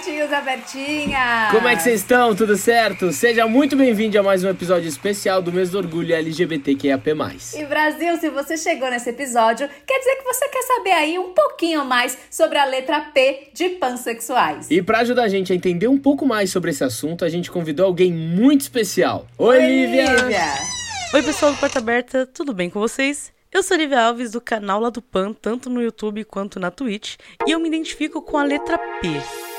Olá, Bertinhos e Bertinhas! Como é que vocês estão? Tudo certo? Seja muito bem-vindo a mais um episódio especial do mês do orgulho LGBTQIAP+. E Brasil, se você chegou nesse episódio, quer dizer que você quer saber aí um pouquinho mais sobre a letra P de pansexuais. E para ajudar a gente a entender um pouco mais sobre esse assunto, a gente convidou alguém muito especial. Oi, Oi Lívia! Lívia! Oi, pessoal do Porta Aberta, tudo bem com vocês? Eu sou a Lívia Alves do canal lá do Pan, tanto no YouTube quanto na Twitch, e eu me identifico com a letra P.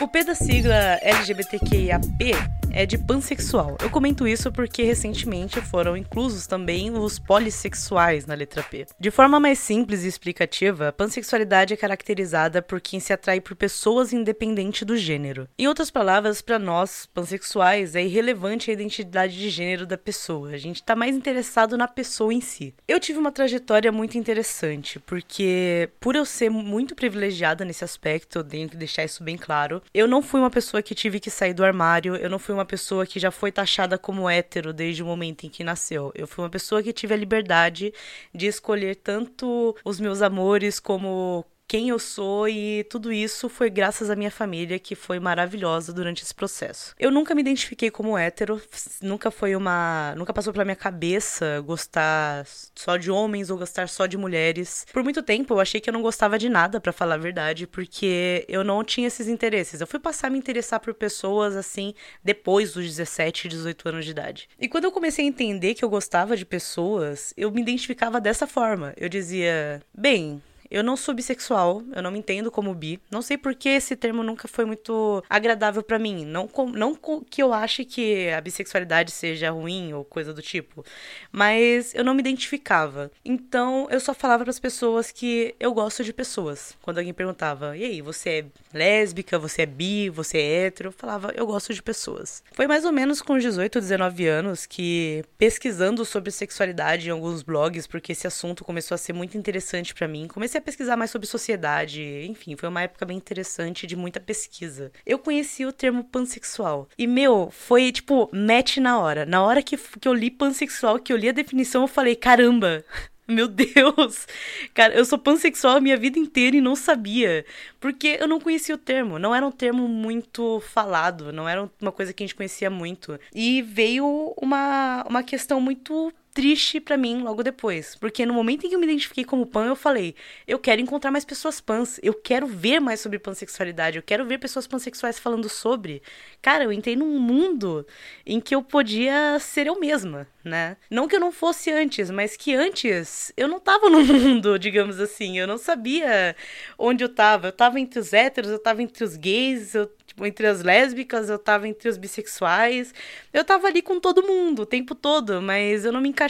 O P da sigla LGBTQIAP é de pansexual. Eu comento isso porque recentemente foram inclusos também os polissexuais na letra P. De forma mais simples e explicativa, a pansexualidade é caracterizada por quem se atrai por pessoas independente do gênero. Em outras palavras, para nós, pansexuais, é irrelevante a identidade de gênero da pessoa. A gente está mais interessado na pessoa em si. Eu tive uma trajetória muito interessante, porque por eu ser muito privilegiada nesse aspecto, eu tenho que deixar isso bem claro, eu não fui uma pessoa que tive que sair do armário, eu não fui uma pessoa que já foi taxada como hétero desde o momento em que nasceu. Eu fui uma pessoa que tive a liberdade de escolher tanto os meus amores como quem eu sou e tudo isso foi graças à minha família que foi maravilhosa durante esse processo. Eu nunca me identifiquei como hétero, nunca foi uma, nunca passou pela minha cabeça gostar só de homens ou gostar só de mulheres. Por muito tempo eu achei que eu não gostava de nada, para falar a verdade, porque eu não tinha esses interesses. Eu fui passar a me interessar por pessoas assim depois dos 17, 18 anos de idade. E quando eu comecei a entender que eu gostava de pessoas, eu me identificava dessa forma. Eu dizia, bem, eu não sou bissexual, eu não me entendo como bi. Não sei porque esse termo nunca foi muito agradável para mim. Não, não que eu ache que a bissexualidade seja ruim ou coisa do tipo, mas eu não me identificava. Então eu só falava para as pessoas que eu gosto de pessoas. Quando alguém perguntava, e aí, você é lésbica, você é bi, você é hétero? Eu falava, eu gosto de pessoas. Foi mais ou menos com 18, 19 anos que pesquisando sobre sexualidade em alguns blogs, porque esse assunto começou a ser muito interessante para mim, comecei comecei a pesquisar mais sobre sociedade, enfim, foi uma época bem interessante de muita pesquisa. Eu conheci o termo pansexual. E, meu, foi tipo, match na hora. Na hora que, que eu li pansexual, que eu li a definição, eu falei, caramba! Meu Deus! Cara, eu sou pansexual a minha vida inteira e não sabia. Porque eu não conhecia o termo. Não era um termo muito falado. Não era uma coisa que a gente conhecia muito. E veio uma, uma questão muito triste para mim logo depois. Porque no momento em que eu me identifiquei como pan, eu falei: eu quero encontrar mais pessoas pans, eu quero ver mais sobre pansexualidade, eu quero ver pessoas pansexuais falando sobre. Cara, eu entrei num mundo em que eu podia ser eu mesma, né? Não que eu não fosse antes, mas que antes eu não tava no mundo, digamos assim. Eu não sabia onde eu tava. Eu tava entre os héteros, eu tava entre os gays, eu tipo, entre as lésbicas, eu tava entre os bissexuais. Eu tava ali com todo mundo o tempo todo, mas eu não me encaixava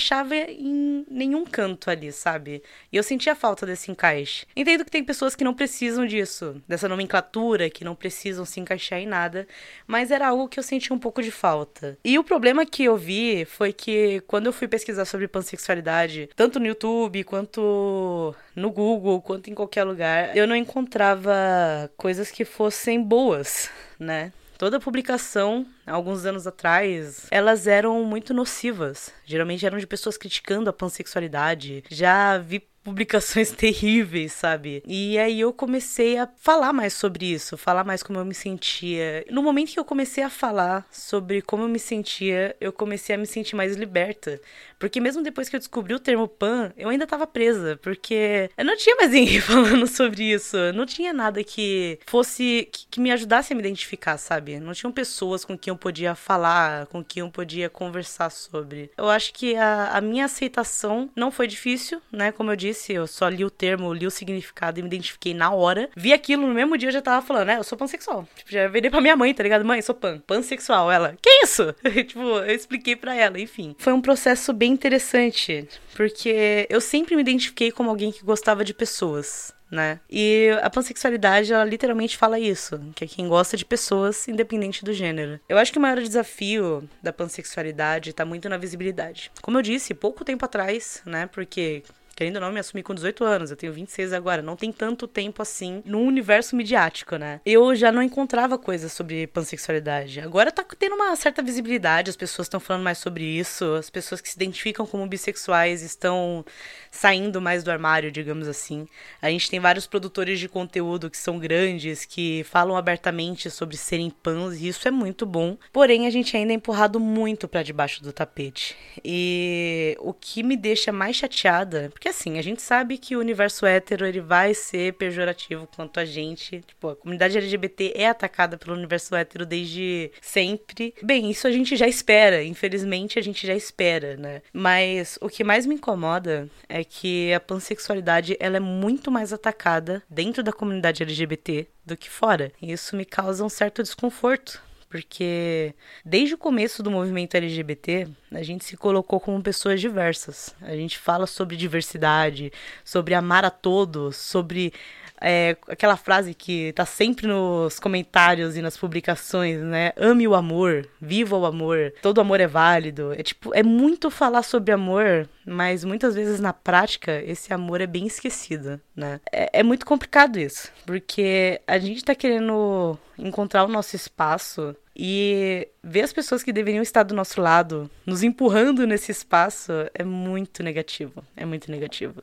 em nenhum canto ali, sabe? E eu sentia falta desse encaixe. Entendo que tem pessoas que não precisam disso, dessa nomenclatura, que não precisam se encaixar em nada, mas era algo que eu sentia um pouco de falta. E o problema que eu vi foi que quando eu fui pesquisar sobre pansexualidade, tanto no YouTube quanto no Google, quanto em qualquer lugar, eu não encontrava coisas que fossem boas, né? Toda publicação, alguns anos atrás, elas eram muito nocivas. Geralmente eram de pessoas criticando a pansexualidade. Já vi publicações terríveis, sabe? E aí eu comecei a falar mais sobre isso, falar mais como eu me sentia. No momento que eu comecei a falar sobre como eu me sentia, eu comecei a me sentir mais liberta. Porque mesmo depois que eu descobri o termo pan, eu ainda tava presa, porque eu não tinha mais ninguém falando sobre isso. Não tinha nada que fosse que, que me ajudasse a me identificar, sabe? Não tinham pessoas com quem eu podia falar, com quem eu podia conversar sobre. Eu acho que a, a minha aceitação não foi difícil, né? Como eu disse, eu só li o termo, li o significado e me identifiquei na hora. Vi aquilo no mesmo dia, eu já tava falando, né? Eu sou pansexual. Tipo, já virei pra minha mãe, tá ligado? Mãe, sou pan. Pansexual. Ela, que isso? tipo, eu expliquei pra ela, enfim. Foi um processo bem interessante, porque eu sempre me identifiquei como alguém que gostava de pessoas. Né? E a pansexualidade, ela literalmente fala isso, que é quem gosta de pessoas, independente do gênero. Eu acho que o maior desafio da pansexualidade tá muito na visibilidade. Como eu disse, pouco tempo atrás, né? Porque Querendo ou não, me assumi com 18 anos, eu tenho 26 agora. Não tem tanto tempo assim no universo midiático, né? Eu já não encontrava coisas sobre pansexualidade. Agora tá tendo uma certa visibilidade, as pessoas estão falando mais sobre isso, as pessoas que se identificam como bissexuais estão saindo mais do armário, digamos assim. A gente tem vários produtores de conteúdo que são grandes, que falam abertamente sobre serem pans, e isso é muito bom. Porém, a gente ainda é empurrado muito para debaixo do tapete. E o que me deixa mais chateada, porque assim, a gente sabe que o universo hétero ele vai ser pejorativo quanto a gente. Tipo, a comunidade LGBT é atacada pelo universo hétero desde sempre. Bem, isso a gente já espera, infelizmente a gente já espera, né? Mas o que mais me incomoda é que a pansexualidade ela é muito mais atacada dentro da comunidade LGBT do que fora. E isso me causa um certo desconforto, porque desde o começo do movimento LGBT, a gente se colocou como pessoas diversas. A gente fala sobre diversidade, sobre amar a todos, sobre é, aquela frase que tá sempre nos comentários e nas publicações, né? Ame o amor, viva o amor, todo amor é válido. É tipo, é muito falar sobre amor, mas muitas vezes na prática esse amor é bem esquecido, né? É, é muito complicado isso, porque a gente tá querendo encontrar o nosso espaço e ver as pessoas que deveriam estar do nosso lado nos empurrando nesse espaço é muito negativo. É muito negativo.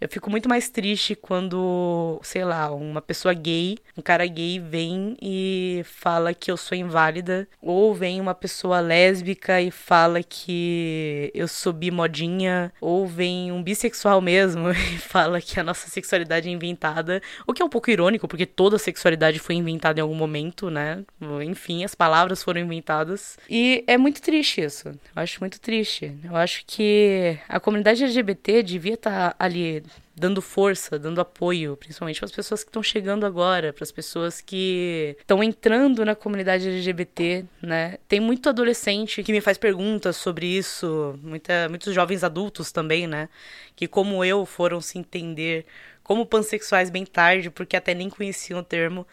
Eu fico muito mais triste quando, sei lá, uma pessoa gay, um cara gay vem e fala que eu sou inválida, ou vem uma pessoa lésbica e fala que eu sou bimodinha, ou vem um bissexual mesmo e fala que a nossa sexualidade é inventada, o que é um pouco irônico, porque toda sexualidade foi inventada em algum momento, né? Enfim, as palavras foram inventadas. E é muito triste isso. Eu acho muito triste. Eu acho que a comunidade LGBT devia estar tá ali dando força, dando apoio, principalmente para as pessoas que estão chegando agora, para as pessoas que estão entrando na comunidade LGBT, né? Tem muito adolescente que me faz perguntas sobre isso, muita, muitos jovens adultos também, né? Que como eu foram se entender como pansexuais bem tarde, porque até nem conheciam o termo.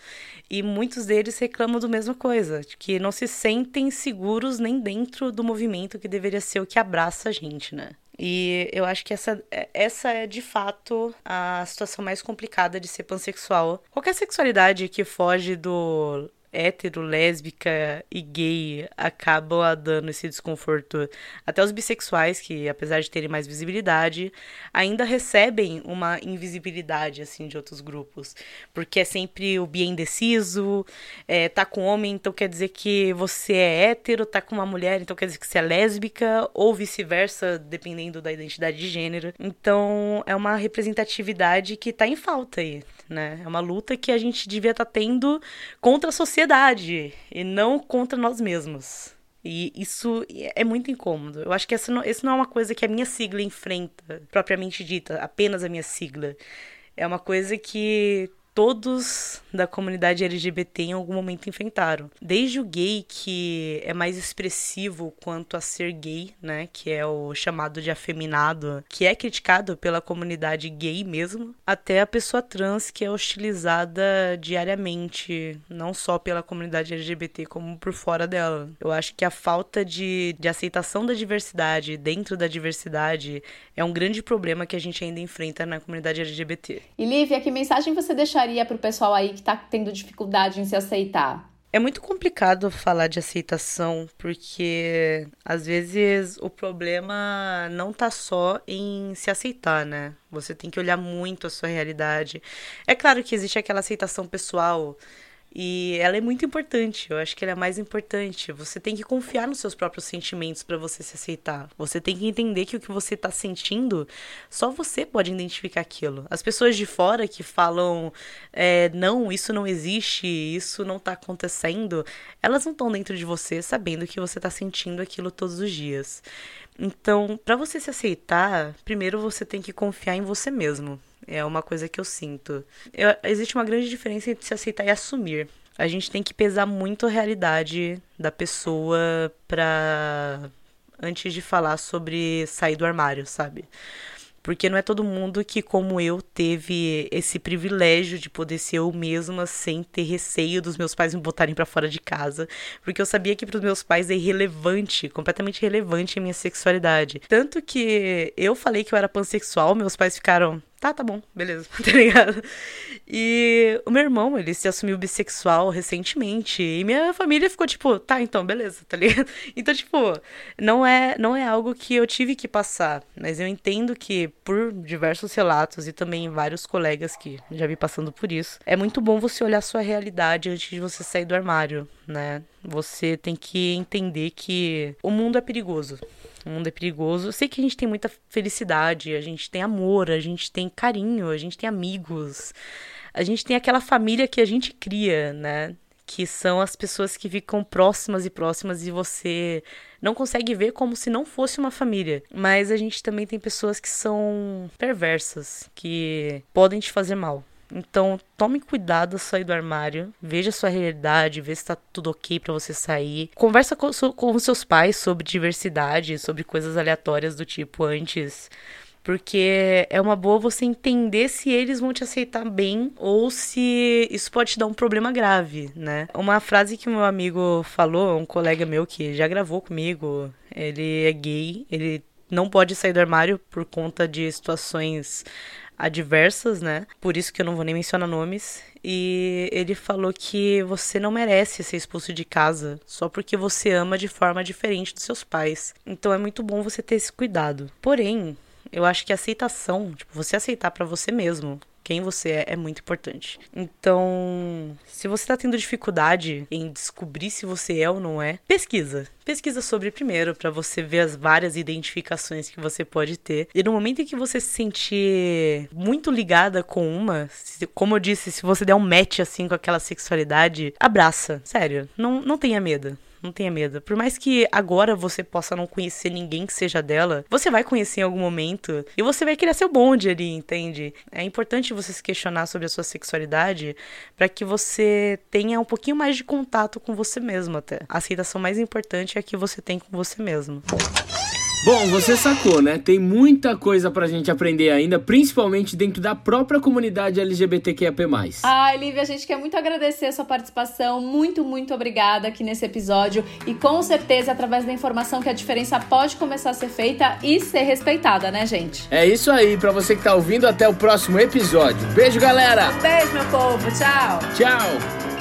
E muitos deles reclamam do mesma coisa, que não se sentem seguros nem dentro do movimento que deveria ser o que abraça a gente, né? E eu acho que essa, essa é de fato a situação mais complicada de ser pansexual. Qualquer sexualidade que foge do hétero, lésbica e gay acabam dando esse desconforto. Até os bissexuais, que apesar de terem mais visibilidade, ainda recebem uma invisibilidade assim de outros grupos. Porque é sempre o bi indeciso, é, tá com homem, então quer dizer que você é hétero, tá com uma mulher, então quer dizer que você é lésbica, ou vice-versa, dependendo da identidade de gênero. Então é uma representatividade que tá em falta aí, né? É uma luta que a gente devia estar tá tendo contra a sociedade sociedade e não contra nós mesmos. E isso é muito incômodo. Eu acho que essa não, essa não é uma coisa que a minha sigla enfrenta, propriamente dita, apenas a minha sigla. É uma coisa que todos da comunidade LGBT em algum momento enfrentaram. Desde o gay, que é mais expressivo quanto a ser gay, né? Que é o chamado de afeminado, que é criticado pela comunidade gay mesmo, até a pessoa trans, que é hostilizada diariamente, não só pela comunidade LGBT, como por fora dela. Eu acho que a falta de, de aceitação da diversidade dentro da diversidade é um grande problema que a gente ainda enfrenta na comunidade LGBT. E Lívia, que mensagem você deixaria? Deixaria para o pessoal aí que está tendo dificuldade em se aceitar? É muito complicado falar de aceitação, porque às vezes o problema não tá só em se aceitar, né? Você tem que olhar muito a sua realidade. É claro que existe aquela aceitação pessoal e ela é muito importante, eu acho que ela é mais importante. Você tem que confiar nos seus próprios sentimentos para você se aceitar. Você tem que entender que o que você tá sentindo, só você pode identificar aquilo. As pessoas de fora que falam, é, não, isso não existe, isso não tá acontecendo, elas não estão dentro de você sabendo que você tá sentindo aquilo todos os dias. Então, para você se aceitar, primeiro você tem que confiar em você mesmo. É uma coisa que eu sinto. Eu, existe uma grande diferença entre se aceitar e assumir. A gente tem que pesar muito a realidade da pessoa pra. antes de falar sobre sair do armário, sabe? Porque não é todo mundo que, como eu, teve esse privilégio de poder ser eu mesma sem ter receio dos meus pais me botarem para fora de casa. Porque eu sabia que para os meus pais é irrelevante, completamente irrelevante a minha sexualidade. Tanto que eu falei que eu era pansexual, meus pais ficaram tá, tá bom, beleza, tá ligado? E o meu irmão, ele se assumiu bissexual recentemente. E minha família ficou tipo, tá, então, beleza, tá ligado? Então, tipo, não é, não é algo que eu tive que passar. Mas eu entendo que, por diversos relatos e também vários colegas que já vi passando por isso, é muito bom você olhar sua realidade antes de você sair do armário, né? Você tem que entender que o mundo é perigoso. O mundo é perigoso. Eu sei que a gente tem muita felicidade, a gente tem amor, a gente tem carinho, a gente tem amigos. A gente tem aquela família que a gente cria, né? Que são as pessoas que ficam próximas e próximas e você não consegue ver como se não fosse uma família. Mas a gente também tem pessoas que são perversas, que podem te fazer mal. Então, tome cuidado ao sair do armário, veja sua realidade, vê se tá tudo ok para você sair. Conversa com, com seus pais sobre diversidade, sobre coisas aleatórias do tipo antes porque é uma boa você entender se eles vão te aceitar bem ou se isso pode te dar um problema grave, né? Uma frase que meu amigo falou, um colega meu que já gravou comigo, ele é gay, ele não pode sair do armário por conta de situações adversas, né? Por isso que eu não vou nem mencionar nomes. E ele falou que você não merece ser expulso de casa só porque você ama de forma diferente dos seus pais. Então é muito bom você ter esse cuidado. Porém, eu acho que a aceitação, tipo, você aceitar para você mesmo quem você é é muito importante. Então, se você tá tendo dificuldade em descobrir se você é ou não é, pesquisa. Pesquisa sobre primeiro para você ver as várias identificações que você pode ter. E no momento em que você se sentir muito ligada com uma, se, como eu disse, se você der um match assim com aquela sexualidade, abraça. Sério, não, não tenha medo não tenha medo. Por mais que agora você possa não conhecer ninguém que seja dela, você vai conhecer em algum momento e você vai criar seu bonde ali, entende? É importante você se questionar sobre a sua sexualidade para que você tenha um pouquinho mais de contato com você mesmo até. A aceitação mais importante é a que você tem com você mesmo. Bom, você sacou, né? Tem muita coisa pra gente aprender ainda, principalmente dentro da própria comunidade LGBTQIAP+. Ai, Lívia, a gente quer muito agradecer a sua participação. Muito, muito obrigada aqui nesse episódio. E com certeza, através da informação que a diferença pode começar a ser feita e ser respeitada, né, gente? É isso aí. Pra você que tá ouvindo, até o próximo episódio. Beijo, galera! Beijo, meu povo. Tchau! Tchau!